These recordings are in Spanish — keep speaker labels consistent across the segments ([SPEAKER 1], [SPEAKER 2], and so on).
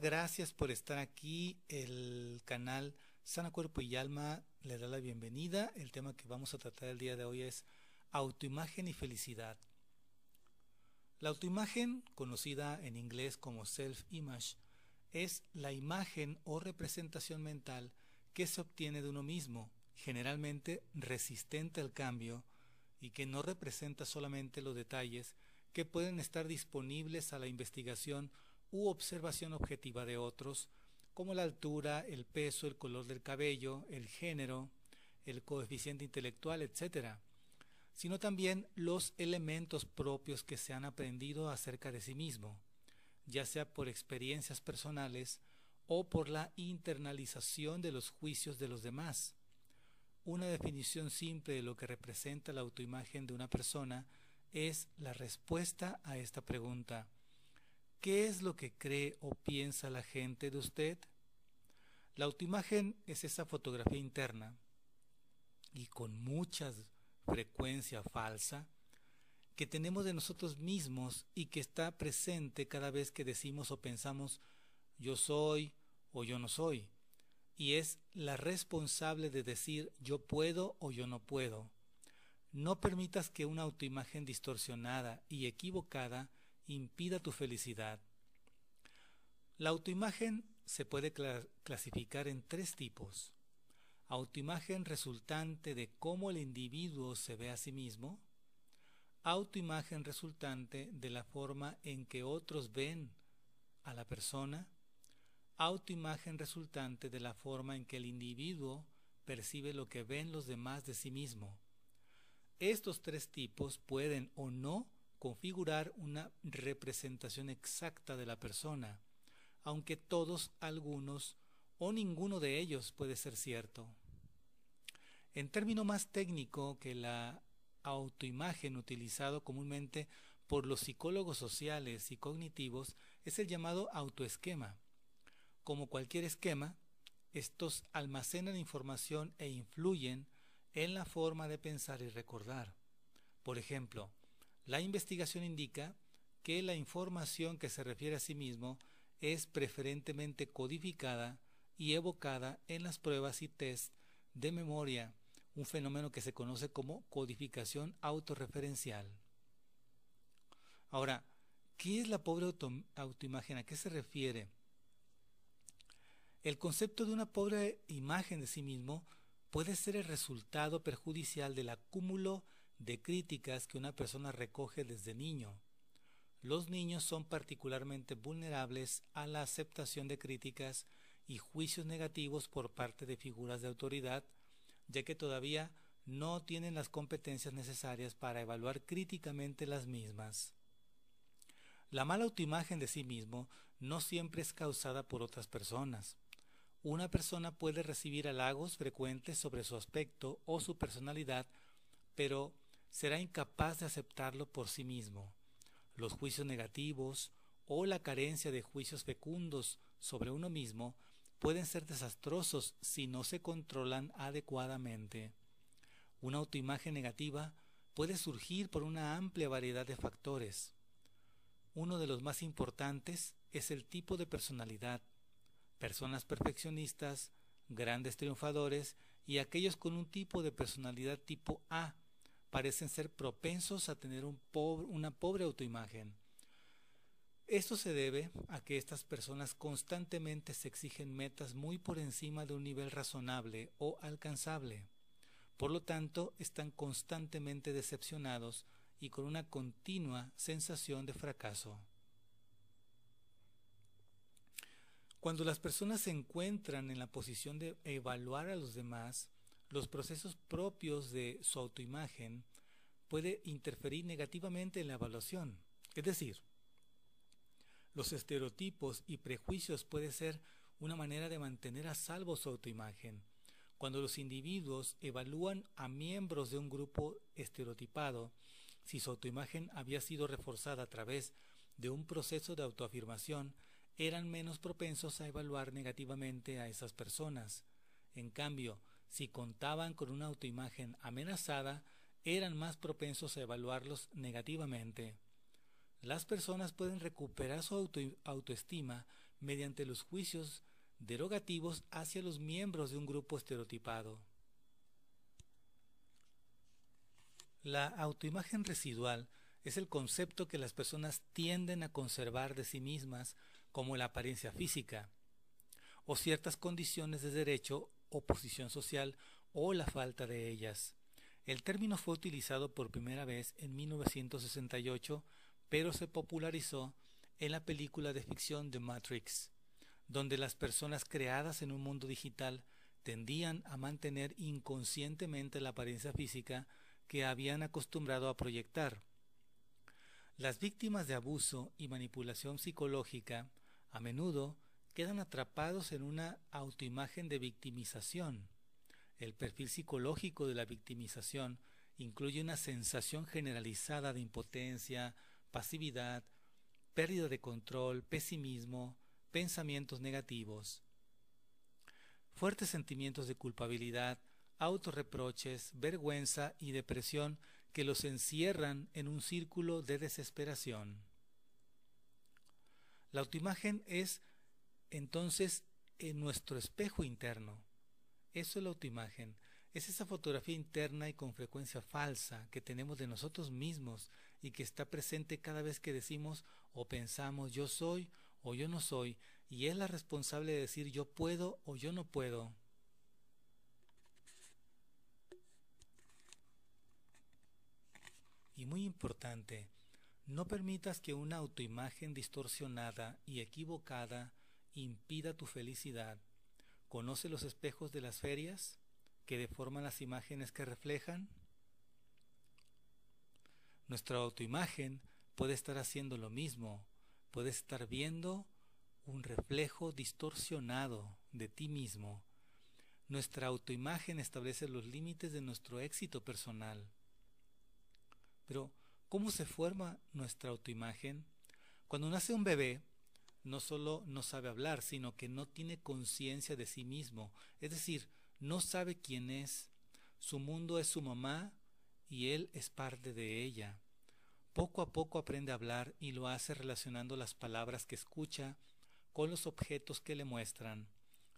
[SPEAKER 1] Gracias por estar aquí. El canal Sana Cuerpo y Alma le da la bienvenida. El tema que vamos a tratar el día de hoy es autoimagen y felicidad. La autoimagen, conocida en inglés como self-image, es la imagen o representación mental que se obtiene de uno mismo, generalmente resistente al cambio y que no representa solamente los detalles que pueden estar disponibles a la investigación u observación objetiva de otros, como la altura, el peso, el color del cabello, el género, el coeficiente intelectual, etc., sino también los elementos propios que se han aprendido acerca de sí mismo, ya sea por experiencias personales o por la internalización de los juicios de los demás. Una definición simple de lo que representa la autoimagen de una persona es la respuesta a esta pregunta. ¿Qué es lo que cree o piensa la gente de usted? La autoimagen es esa fotografía interna y con mucha frecuencia falsa que tenemos de nosotros mismos y que está presente cada vez que decimos o pensamos yo soy o yo no soy. Y es la responsable de decir yo puedo o yo no puedo. No permitas que una autoimagen distorsionada y equivocada impida tu felicidad. La autoimagen se puede clasificar en tres tipos. Autoimagen resultante de cómo el individuo se ve a sí mismo. Autoimagen resultante de la forma en que otros ven a la persona. Autoimagen resultante de la forma en que el individuo percibe lo que ven los demás de sí mismo. Estos tres tipos pueden o no configurar una representación exacta de la persona, aunque todos, algunos o ninguno de ellos puede ser cierto. En término más técnico que la autoimagen utilizado comúnmente por los psicólogos sociales y cognitivos es el llamado autoesquema. Como cualquier esquema, estos almacenan información e influyen en la forma de pensar y recordar. Por ejemplo, la investigación indica que la información que se refiere a sí mismo es preferentemente codificada y evocada en las pruebas y test de memoria, un fenómeno que se conoce como codificación autorreferencial. Ahora, ¿qué es la pobre autoimagen? ¿A qué se refiere? El concepto de una pobre imagen de sí mismo puede ser el resultado perjudicial del acúmulo de críticas que una persona recoge desde niño. Los niños son particularmente vulnerables a la aceptación de críticas y juicios negativos por parte de figuras de autoridad, ya que todavía no tienen las competencias necesarias para evaluar críticamente las mismas. La mala autoimagen de sí mismo no siempre es causada por otras personas. Una persona puede recibir halagos frecuentes sobre su aspecto o su personalidad, pero será incapaz de aceptarlo por sí mismo. Los juicios negativos o la carencia de juicios fecundos sobre uno mismo pueden ser desastrosos si no se controlan adecuadamente. Una autoimagen negativa puede surgir por una amplia variedad de factores. Uno de los más importantes es el tipo de personalidad. Personas perfeccionistas, grandes triunfadores y aquellos con un tipo de personalidad tipo A parecen ser propensos a tener una pobre autoimagen. Esto se debe a que estas personas constantemente se exigen metas muy por encima de un nivel razonable o alcanzable. Por lo tanto, están constantemente decepcionados y con una continua sensación de fracaso. Cuando las personas se encuentran en la posición de evaluar a los demás, los procesos propios de su autoimagen puede interferir negativamente en la evaluación. Es decir, los estereotipos y prejuicios puede ser una manera de mantener a salvo su autoimagen. Cuando los individuos evalúan a miembros de un grupo estereotipado, si su autoimagen había sido reforzada a través de un proceso de autoafirmación, eran menos propensos a evaluar negativamente a esas personas. En cambio, si contaban con una autoimagen amenazada, eran más propensos a evaluarlos negativamente. Las personas pueden recuperar su autoestima mediante los juicios derogativos hacia los miembros de un grupo estereotipado. La autoimagen residual es el concepto que las personas tienden a conservar de sí mismas como la apariencia física, o ciertas condiciones de derecho o posición social o la falta de ellas. El término fue utilizado por primera vez en 1968, pero se popularizó en la película de ficción The Matrix, donde las personas creadas en un mundo digital tendían a mantener inconscientemente la apariencia física que habían acostumbrado a proyectar. Las víctimas de abuso y manipulación psicológica a menudo quedan atrapados en una autoimagen de victimización. El perfil psicológico de la victimización incluye una sensación generalizada de impotencia, pasividad, pérdida de control, pesimismo, pensamientos negativos, fuertes sentimientos de culpabilidad, autorreproches, vergüenza y depresión que los encierran en un círculo de desesperación. La autoimagen es entonces en nuestro espejo interno. Eso es la autoimagen. Es esa fotografía interna y con frecuencia falsa que tenemos de nosotros mismos y que está presente cada vez que decimos o pensamos yo soy o yo no soy y es la responsable de decir yo puedo o yo no puedo. Y muy importante, no permitas que una autoimagen distorsionada y equivocada impida tu felicidad. ¿Conoce los espejos de las ferias que deforman las imágenes que reflejan? Nuestra autoimagen puede estar haciendo lo mismo, puede estar viendo un reflejo distorsionado de ti mismo. Nuestra autoimagen establece los límites de nuestro éxito personal. Pero, ¿cómo se forma nuestra autoimagen? Cuando nace un bebé, no solo no sabe hablar, sino que no tiene conciencia de sí mismo, es decir, no sabe quién es. Su mundo es su mamá y él es parte de ella. Poco a poco aprende a hablar y lo hace relacionando las palabras que escucha con los objetos que le muestran.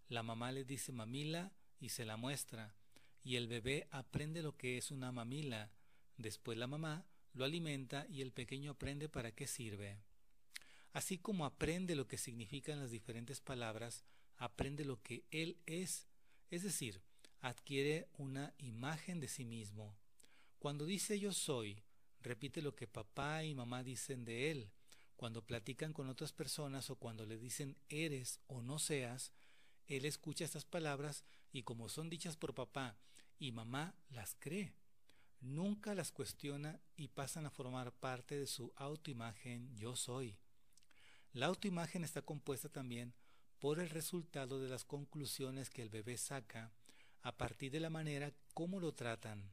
[SPEAKER 1] La mamá le dice mamila y se la muestra, y el bebé aprende lo que es una mamila. Después la mamá lo alimenta y el pequeño aprende para qué sirve. Así como aprende lo que significan las diferentes palabras, aprende lo que él es, es decir, adquiere una imagen de sí mismo. Cuando dice yo soy, repite lo que papá y mamá dicen de él. Cuando platican con otras personas o cuando le dicen eres o no seas, él escucha estas palabras y como son dichas por papá y mamá, las cree. Nunca las cuestiona y pasan a formar parte de su autoimagen yo soy. La autoimagen está compuesta también por el resultado de las conclusiones que el bebé saca a partir de la manera como lo tratan.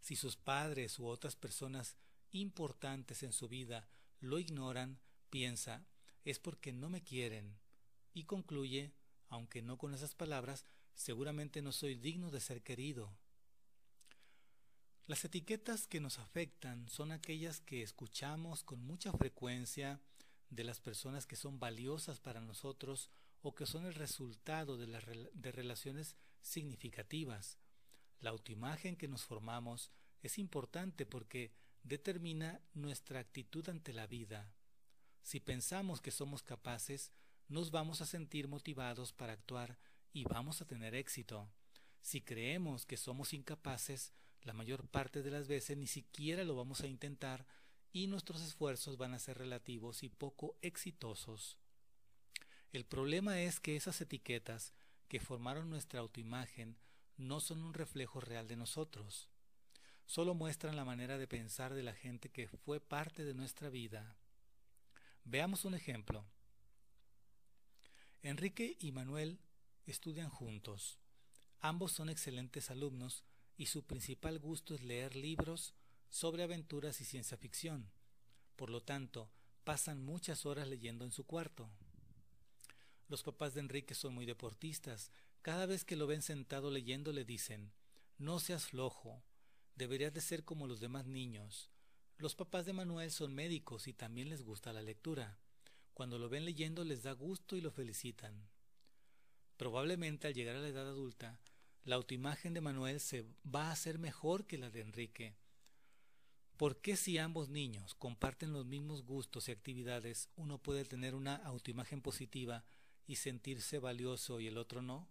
[SPEAKER 1] Si sus padres u otras personas importantes en su vida lo ignoran, piensa, es porque no me quieren, y concluye, aunque no con esas palabras, seguramente no soy digno de ser querido. Las etiquetas que nos afectan son aquellas que escuchamos con mucha frecuencia de las personas que son valiosas para nosotros o que son el resultado de, las de relaciones significativas. La autoimagen que nos formamos es importante porque determina nuestra actitud ante la vida. Si pensamos que somos capaces, nos vamos a sentir motivados para actuar y vamos a tener éxito. Si creemos que somos incapaces, la mayor parte de las veces ni siquiera lo vamos a intentar y nuestros esfuerzos van a ser relativos y poco exitosos. El problema es que esas etiquetas que formaron nuestra autoimagen no son un reflejo real de nosotros, solo muestran la manera de pensar de la gente que fue parte de nuestra vida. Veamos un ejemplo. Enrique y Manuel estudian juntos. Ambos son excelentes alumnos y su principal gusto es leer libros sobre aventuras y ciencia ficción. Por lo tanto, pasan muchas horas leyendo en su cuarto. Los papás de Enrique son muy deportistas. Cada vez que lo ven sentado leyendo le dicen, no seas flojo, deberías de ser como los demás niños. Los papás de Manuel son médicos y también les gusta la lectura. Cuando lo ven leyendo les da gusto y lo felicitan. Probablemente al llegar a la edad adulta, la autoimagen de Manuel se va a hacer mejor que la de Enrique. ¿Por qué si ambos niños comparten los mismos gustos y actividades, uno puede tener una autoimagen positiva y sentirse valioso y el otro no?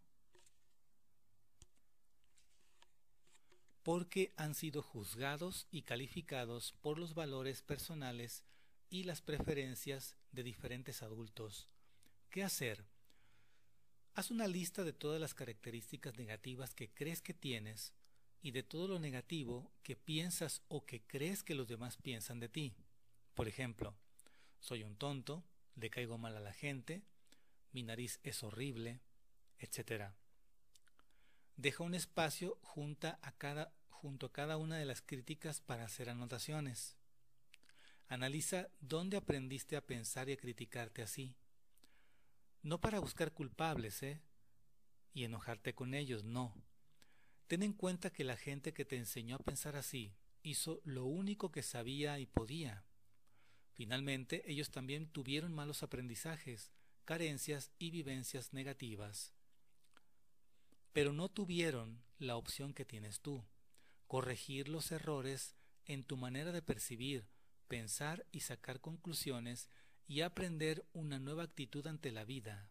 [SPEAKER 1] Porque han sido juzgados y calificados por los valores personales y las preferencias de diferentes adultos. ¿Qué hacer? Haz una lista de todas las características negativas que crees que tienes y de todo lo negativo que piensas o que crees que los demás piensan de ti. Por ejemplo, soy un tonto, le caigo mal a la gente, mi nariz es horrible, etc. Deja un espacio junto a cada, junto a cada una de las críticas para hacer anotaciones. Analiza dónde aprendiste a pensar y a criticarte así. No para buscar culpables, ¿eh? Y enojarte con ellos, no. Ten en cuenta que la gente que te enseñó a pensar así hizo lo único que sabía y podía. Finalmente, ellos también tuvieron malos aprendizajes, carencias y vivencias negativas. Pero no tuvieron la opción que tienes tú, corregir los errores en tu manera de percibir, pensar y sacar conclusiones y aprender una nueva actitud ante la vida.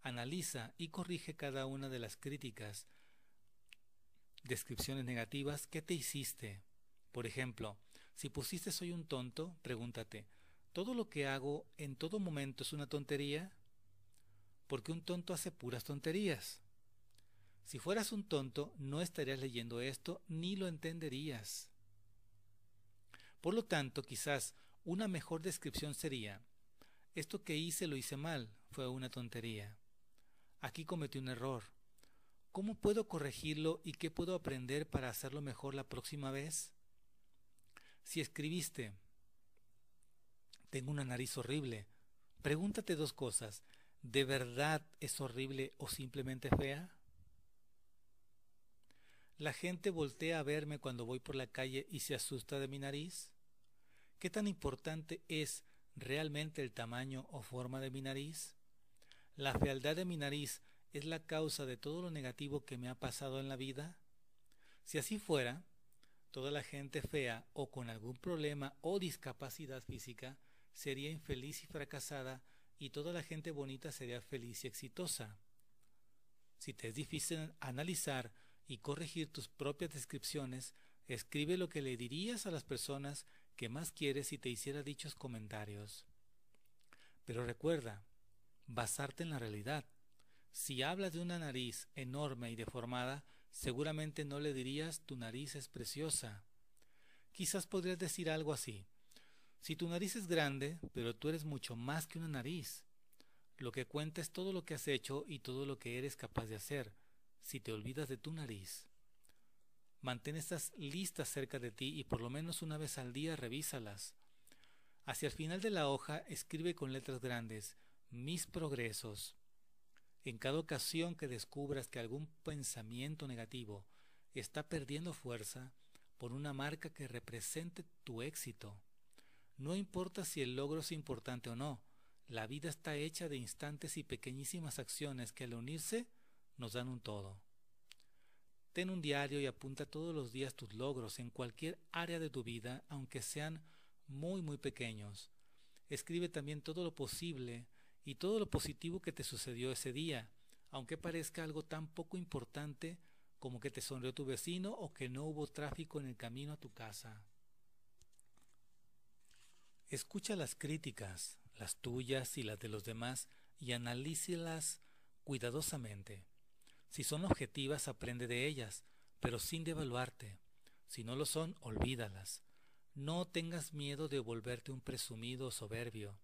[SPEAKER 1] Analiza y corrige cada una de las críticas, descripciones negativas que te hiciste. Por ejemplo, si pusiste soy un tonto, pregúntate, ¿todo lo que hago en todo momento es una tontería? Porque un tonto hace puras tonterías. Si fueras un tonto, no estarías leyendo esto ni lo entenderías. Por lo tanto, quizás una mejor descripción sería, esto que hice lo hice mal, fue una tontería. Aquí cometí un error. ¿Cómo puedo corregirlo y qué puedo aprender para hacerlo mejor la próxima vez? Si escribiste, tengo una nariz horrible, pregúntate dos cosas. ¿De verdad es horrible o simplemente fea? La gente voltea a verme cuando voy por la calle y se asusta de mi nariz. ¿Qué tan importante es realmente el tamaño o forma de mi nariz? ¿La fealdad de mi nariz es la causa de todo lo negativo que me ha pasado en la vida? Si así fuera, toda la gente fea o con algún problema o discapacidad física sería infeliz y fracasada y toda la gente bonita sería feliz y exitosa. Si te es difícil analizar y corregir tus propias descripciones, escribe lo que le dirías a las personas que más quieres si te hiciera dichos comentarios. Pero recuerda, basarte en la realidad. Si hablas de una nariz enorme y deformada, seguramente no le dirías tu nariz es preciosa. Quizás podrías decir algo así. Si tu nariz es grande, pero tú eres mucho más que una nariz. Lo que cuenta es todo lo que has hecho y todo lo que eres capaz de hacer, si te olvidas de tu nariz. Mantén estas listas cerca de ti y por lo menos una vez al día revísalas. Hacia el final de la hoja escribe con letras grandes mis progresos. En cada ocasión que descubras que algún pensamiento negativo está perdiendo fuerza, por una marca que represente tu éxito. No importa si el logro es importante o no, la vida está hecha de instantes y pequeñísimas acciones que al unirse nos dan un todo. Ten un diario y apunta todos los días tus logros en cualquier área de tu vida, aunque sean muy muy pequeños. Escribe también todo lo posible y todo lo positivo que te sucedió ese día, aunque parezca algo tan poco importante como que te sonrió tu vecino o que no hubo tráfico en el camino a tu casa. Escucha las críticas, las tuyas y las de los demás, y analícelas cuidadosamente. Si son objetivas, aprende de ellas, pero sin devaluarte. Si no lo son, olvídalas. No tengas miedo de volverte un presumido soberbio.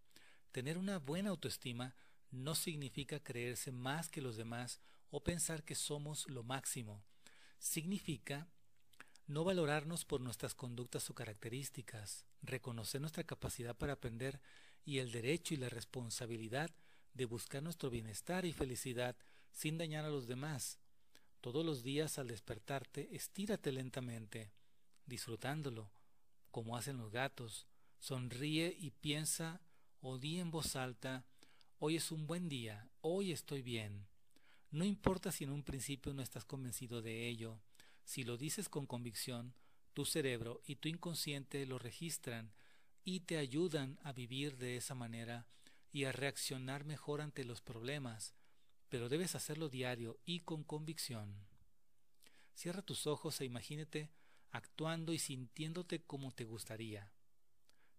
[SPEAKER 1] Tener una buena autoestima no significa creerse más que los demás o pensar que somos lo máximo. Significa no valorarnos por nuestras conductas o características, reconocer nuestra capacidad para aprender y el derecho y la responsabilidad de buscar nuestro bienestar y felicidad sin dañar a los demás. Todos los días al despertarte, estírate lentamente, disfrutándolo, como hacen los gatos. Sonríe y piensa o di en voz alta, hoy es un buen día, hoy estoy bien. No importa si en un principio no estás convencido de ello, si lo dices con convicción, tu cerebro y tu inconsciente lo registran y te ayudan a vivir de esa manera y a reaccionar mejor ante los problemas, pero debes hacerlo diario y con convicción. Cierra tus ojos e imagínate actuando y sintiéndote como te gustaría.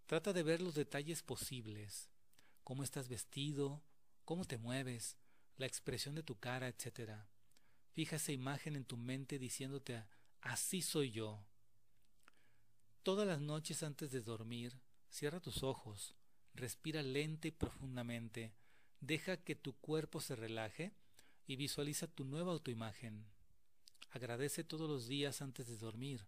[SPEAKER 1] Trata de ver los detalles posibles, cómo estás vestido, cómo te mueves, la expresión de tu cara, etc. Fija esa imagen en tu mente diciéndote, así soy yo. Todas las noches antes de dormir, cierra tus ojos, respira lenta y profundamente, deja que tu cuerpo se relaje y visualiza tu nueva autoimagen. Agradece todos los días antes de dormir.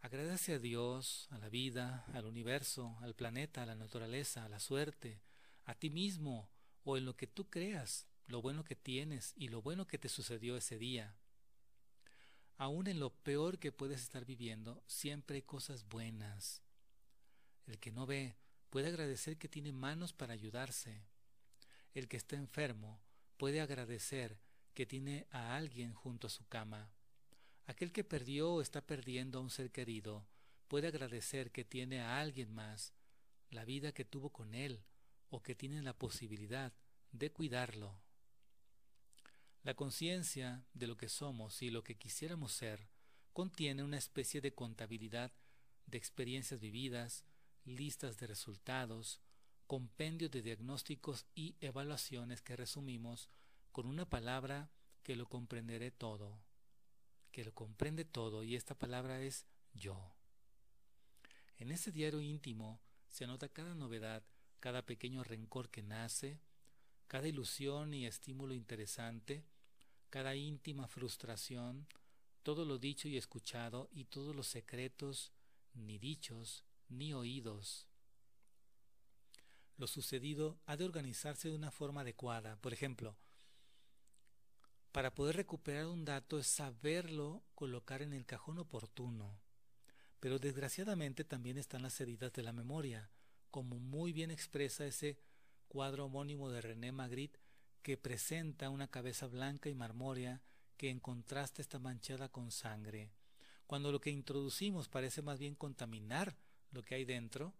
[SPEAKER 1] Agradece a Dios, a la vida, al universo, al planeta, a la naturaleza, a la suerte, a ti mismo o en lo que tú creas, lo bueno que tienes y lo bueno que te sucedió ese día. Aún en lo peor que puedes estar viviendo, siempre hay cosas buenas. El que no ve puede agradecer que tiene manos para ayudarse. El que está enfermo puede agradecer que tiene a alguien junto a su cama. Aquel que perdió o está perdiendo a un ser querido puede agradecer que tiene a alguien más, la vida que tuvo con él o que tiene la posibilidad de cuidarlo. La conciencia de lo que somos y lo que quisiéramos ser contiene una especie de contabilidad de experiencias vividas, listas de resultados, compendio de diagnósticos y evaluaciones que resumimos con una palabra que lo comprenderé todo, que lo comprende todo y esta palabra es yo. En ese diario íntimo se anota cada novedad, cada pequeño rencor que nace, cada ilusión y estímulo interesante, cada íntima frustración, todo lo dicho y escuchado y todos los secretos ni dichos ni oídos lo sucedido ha de organizarse de una forma adecuada. Por ejemplo, para poder recuperar un dato es saberlo colocar en el cajón oportuno. Pero desgraciadamente también están las heridas de la memoria, como muy bien expresa ese cuadro homónimo de René Magritte que presenta una cabeza blanca y marmórea que en contraste está manchada con sangre. Cuando lo que introducimos parece más bien contaminar lo que hay dentro,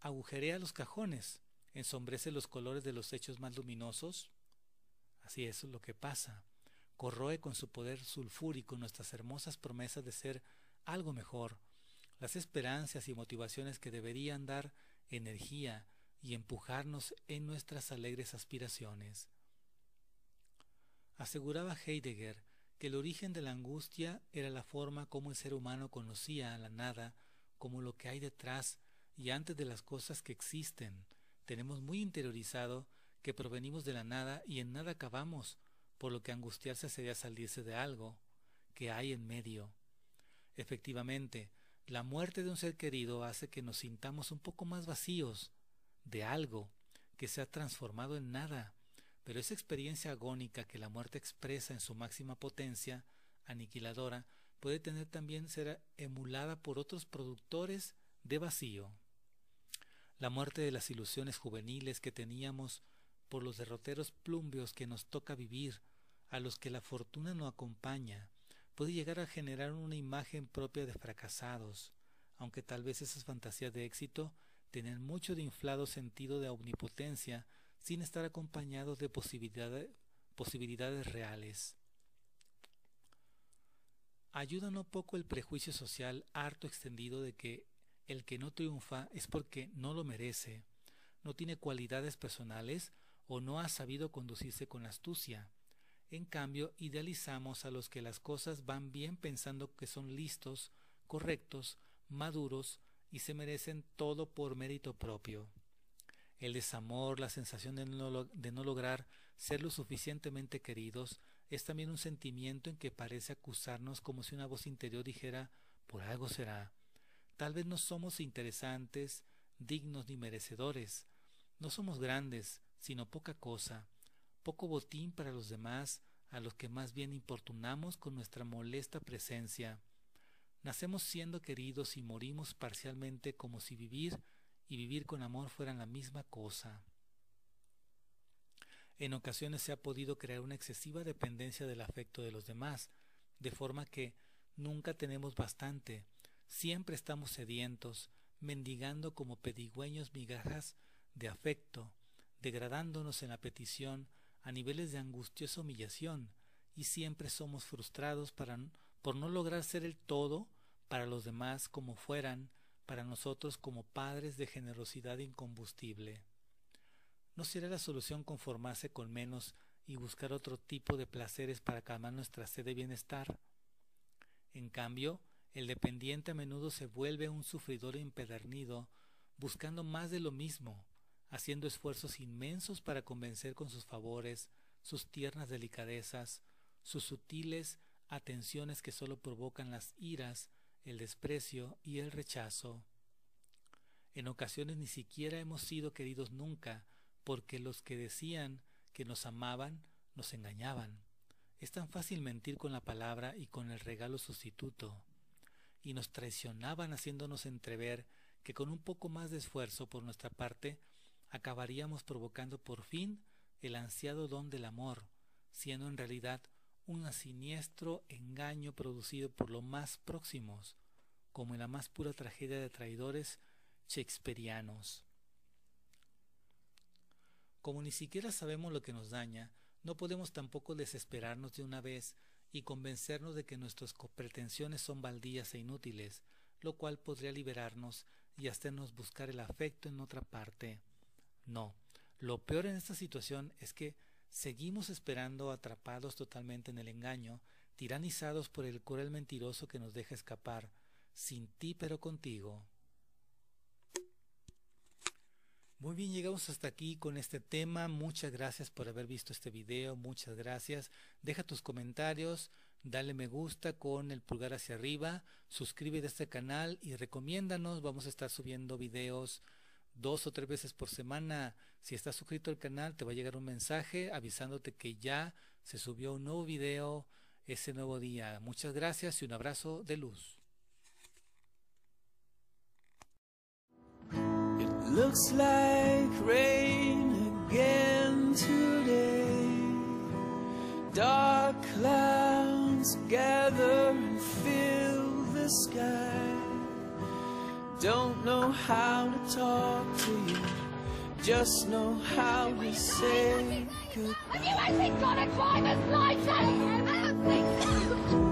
[SPEAKER 1] agujerea los cajones ensombrece los colores de los hechos más luminosos. Así es lo que pasa. Corroe con su poder sulfúrico nuestras hermosas promesas de ser algo mejor, las esperanzas y motivaciones que deberían dar energía y empujarnos en nuestras alegres aspiraciones. Aseguraba Heidegger que el origen de la angustia era la forma como el ser humano conocía a la nada como lo que hay detrás y antes de las cosas que existen, tenemos muy interiorizado que provenimos de la nada y en nada acabamos, por lo que angustiarse sería salirse de algo que hay en medio. Efectivamente, la muerte de un ser querido hace que nos sintamos un poco más vacíos de algo que se ha transformado en nada, pero esa experiencia agónica que la muerte expresa en su máxima potencia, aniquiladora, puede tener también ser emulada por otros productores de vacío la muerte de las ilusiones juveniles que teníamos por los derroteros plumbios que nos toca vivir, a los que la fortuna no acompaña, puede llegar a generar una imagen propia de fracasados, aunque tal vez esas fantasías de éxito tienen mucho de inflado sentido de omnipotencia sin estar acompañados de posibilidades, posibilidades reales. Ayuda no poco el prejuicio social harto extendido de que el que no triunfa es porque no lo merece, no tiene cualidades personales o no ha sabido conducirse con astucia. En cambio, idealizamos a los que las cosas van bien pensando que son listos, correctos, maduros y se merecen todo por mérito propio. El desamor, la sensación de no, lograr ser lo suficientemente queridos, es también un sentimiento en que parece acusarnos como si una voz interior dijera por algo será. Tal vez no somos interesantes, dignos ni merecedores. No somos grandes, sino poca cosa, poco botín para los demás, a los que más bien importunamos con nuestra molesta presencia. Nacemos siendo queridos y morimos parcialmente como si vivir y vivir con amor fueran la misma cosa. En ocasiones se ha podido crear una excesiva dependencia del afecto de los demás, de forma que nunca tenemos bastante, siempre estamos sedientos, mendigando como pedigüeños migajas de afecto, degradándonos en la petición a niveles de angustiosa humillación, y siempre somos frustrados por no lograr ser el todo para los demás como fueran para nosotros como padres de generosidad incombustible. ¿No será la solución conformarse con menos y buscar otro tipo de placeres para calmar nuestra sed de bienestar? En cambio, el dependiente a menudo se vuelve un sufridor empedernido, buscando más de lo mismo, haciendo esfuerzos inmensos para convencer con sus favores, sus tiernas delicadezas, sus sutiles atenciones que sólo provocan las iras, el desprecio y el rechazo. En ocasiones ni siquiera hemos sido queridos nunca, porque los que decían que nos amaban nos engañaban. Es tan fácil mentir con la palabra y con el regalo sustituto. Y nos traicionaban haciéndonos entrever que con un poco más de esfuerzo por nuestra parte acabaríamos provocando por fin el ansiado don del amor, siendo en realidad un siniestro engaño producido por los más próximos, como en la más pura tragedia de traidores shakespearianos. Como ni siquiera sabemos lo que nos daña, no podemos tampoco desesperarnos de una vez y convencernos de que nuestras pretensiones son baldías e inútiles, lo cual podría liberarnos y hacernos buscar el afecto en otra parte. No, lo peor en esta situación es que seguimos esperando atrapados totalmente en el engaño, tiranizados por el cruel mentiroso que nos deja escapar, sin ti pero contigo. Muy bien, llegamos hasta aquí con este tema. Muchas gracias por haber visto este video. Muchas gracias. Deja tus comentarios, dale me gusta con el pulgar hacia arriba, suscríbete a este canal y recomiéndanos. Vamos a estar subiendo videos dos o tres veces por semana. Si estás suscrito al canal, te va a llegar un mensaje avisándote que ya se subió un nuevo video ese nuevo día. Muchas gracias y un abrazo de luz. Looks like rain again today. Dark clouds gather and fill the sky. Don't know how to talk to you, just know how to say goodbye. Have you actually got a driver's license? I don't think so.